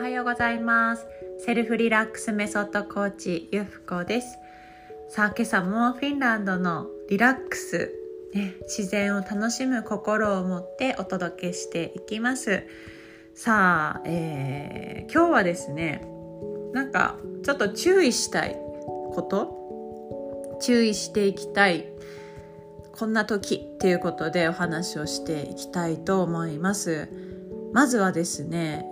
はようございます。セルフリラックスメソッドコーチゆふこです。さあ今朝もフィンランドのリラックス、ね、自然を楽しむ心を持ってお届けしていきます。さあ、えー、今日はですねなんかちょっと注意したいこと注意していきたいこんな時っていうことでお話をしていきたいと思います。まずはですね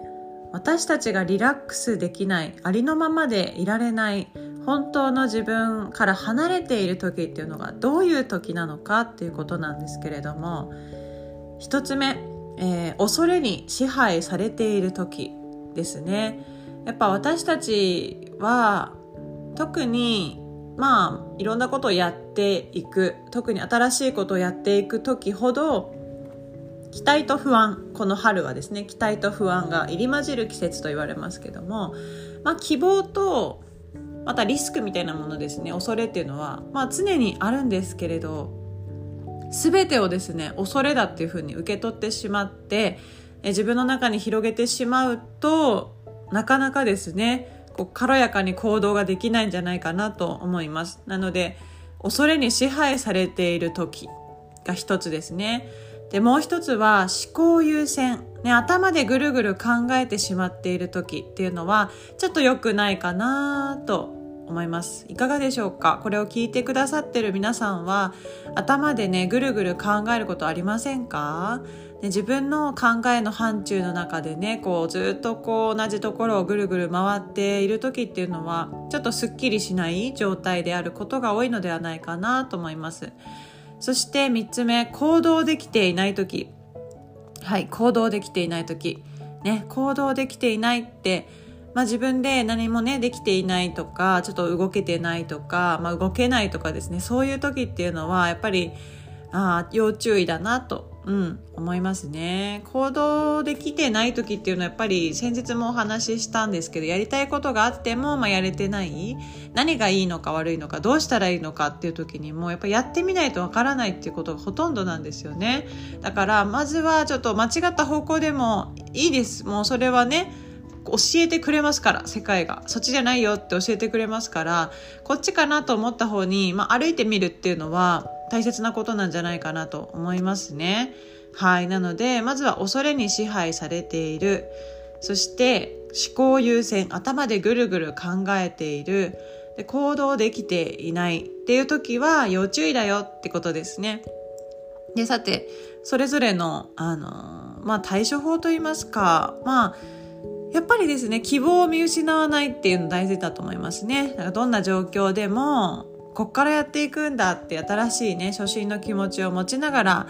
私たちがリラックスできないありのままでいられない本当の自分から離れている時っていうのがどういう時なのかっていうことなんですけれども一つ目、えー、恐れに支配されている時ですね。やっぱ私たちは特にまあいろんなことをやっていく特に新しいことをやっていく時ほど期待と不安この春はですね期待と不安が入り混じる季節と言われますけども、まあ、希望とまたリスクみたいなものですね恐れっていうのは、まあ、常にあるんですけれど全てをですね恐れだっていうふうに受け取ってしまって自分の中に広げてしまうとなかなかですねこう軽やかに行動ができないんじゃないかなと思います。なので、恐れに支配されている時が一つですね。で、もう一つは思考優先。ね、頭でぐるぐる考えてしまっている時っていうのは、ちょっと良くないかなと思います。いかがでしょうか？これを聞いてくださってる皆さんは、頭でね、ぐるぐる考えることありませんか？で自分の考えの範疇の中でねこうずっとこう同じところをぐるぐる回っている時っていうのはちょっとすっきりしない状態であることが多いのではないかなと思いますそして3つ目行動できていない時。はい行動できていない時。ね行動できていないってまあ、自分で何もねできていないとかちょっと動けてないとか、まあ、動けないとかですね。そういう時っていうのはやっぱりあ要注意だなとうん、思いますね。行動できてない時っていうのはやっぱり先日もお話ししたんですけど、やりたいことがあっても、まあ、やれてない。何がいいのか悪いのか、どうしたらいいのかっていう時にも、やっぱりやってみないとわからないっていうことがほとんどなんですよね。だから、まずはちょっと間違った方向でもいいです。もうそれはね、教えてくれますから世界がそっちじゃないよって教えてくれますからこっちかなと思った方に、まあ、歩いてみるっていうのは大切なことなんじゃないかなと思いますね。はい。なので、まずは恐れに支配されている。そして、思考優先、頭でぐるぐる考えている。で行動できていないっていう時は要注意だよってことですね。で、さて、それぞれの、あの、まあ、対処法といいますか、まあ、やっぱりですね、希望を見失わないっていうの大事だと思いますね。だからどんな状況でも、こっからやっていくんだって新しいね、初心の気持ちを持ちながら、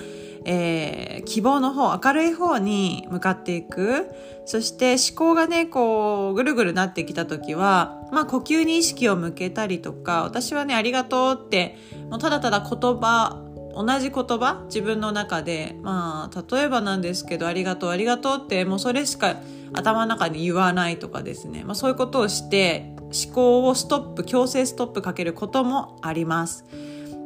えー、希望の方、明るい方に向かっていく。そして思考がね、こう、ぐるぐるなってきた時は、まあ呼吸に意識を向けたりとか、私はね、ありがとうって、もうただただ言葉、同じ言葉自分の中で、まあ、例えばなんですけど、ありがとう、ありがとうって、もうそれしか頭の中に言わないとかですね、まあそういうことをして、思考をストップ強制ストップかけることもあります。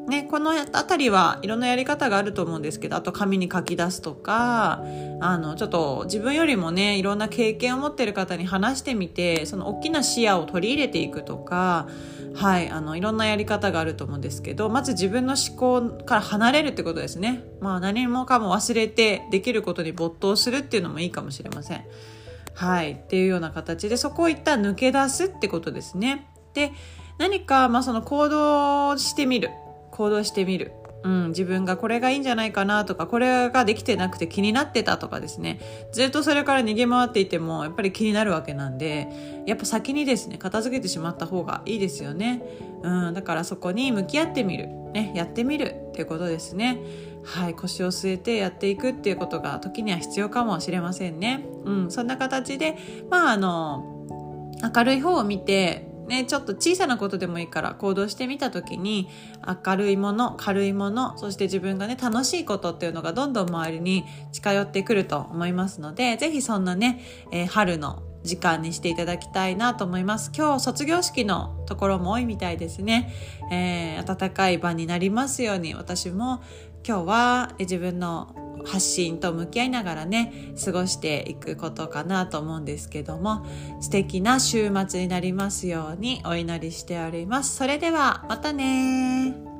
ね、この辺りはいろんなやり方があると思うんですけどあと紙に書き出すとかあのちょっと自分よりもねいろんな経験を持ってる方に話してみてその大きな視野を取り入れていくとかはいあのいろんなやり方があると思うんですけどまず自分の思考から離れるってことですね。まあ、何もかも忘れてできることに没頭するっていうのもいいかもしれません。はい。っていうような形で、そこを一旦抜け出すってことですね。で、何か、まあ、その行動してみる。行動してみる。うん、自分がこれがいいんじゃないかなとか、これができてなくて気になってたとかですね。ずっとそれから逃げ回っていても、やっぱり気になるわけなんで、やっぱ先にですね、片付けてしまった方がいいですよね。うん、だからそこに向き合ってみる。ね、やってみるってことですね。はい、腰を据えてやっていくっていうことが時には必要かもしれませんね。うん、そんな形で、まああの、明るい方を見て、ね、ちょっと小さなことでもいいから行動してみた時に明るいもの軽いものそして自分がね楽しいことっていうのがどんどん周りに近寄ってくると思いますので是非そんなね、えー、春の時間にしていただきたいなと思います。今日卒業式のところも多いみたいですね。えー、暖かい場になりますように私も今日は自分のの発信と向き合いながらね過ごしていくことかなと思うんですけども素敵な週末になりますようにお祈りしておりますそれではまたね